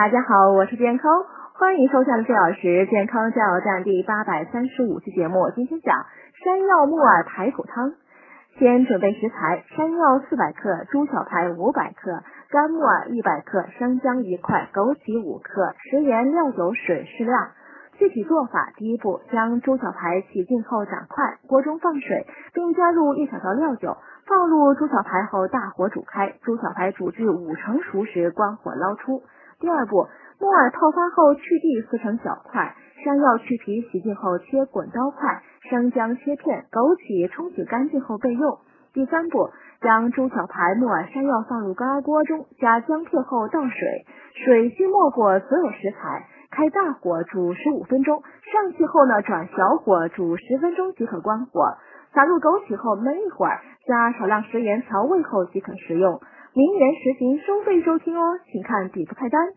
大家好，我是健康，欢迎收看四小时健康加油站第八百三十五期节目。今天讲山药木耳排骨汤。先准备食材：山药四百克，猪小排五百克，干木耳一百克，生姜一块，枸杞五克，食盐、料酒、水适量。具体做法：第一步，将猪小排洗净后斩块，锅中放水，并加入一小勺料酒，放入猪小排后大火煮开，猪小排煮至五成熟时关火捞出。第二步，木耳泡发后去蒂撕成小块，山药去皮洗净后切滚刀块，生姜切片，枸杞冲洗干净后备用。第三步，将猪小排、木耳、山药放入高压锅中，加姜片后倒水，水需没过所有食材，开大火煮十五分钟，上气后呢转小火煮十分钟即可关火。撒入枸杞后焖一会儿，加少量食盐调味后即可食用。名言实行收费收听哦，请看底部菜单。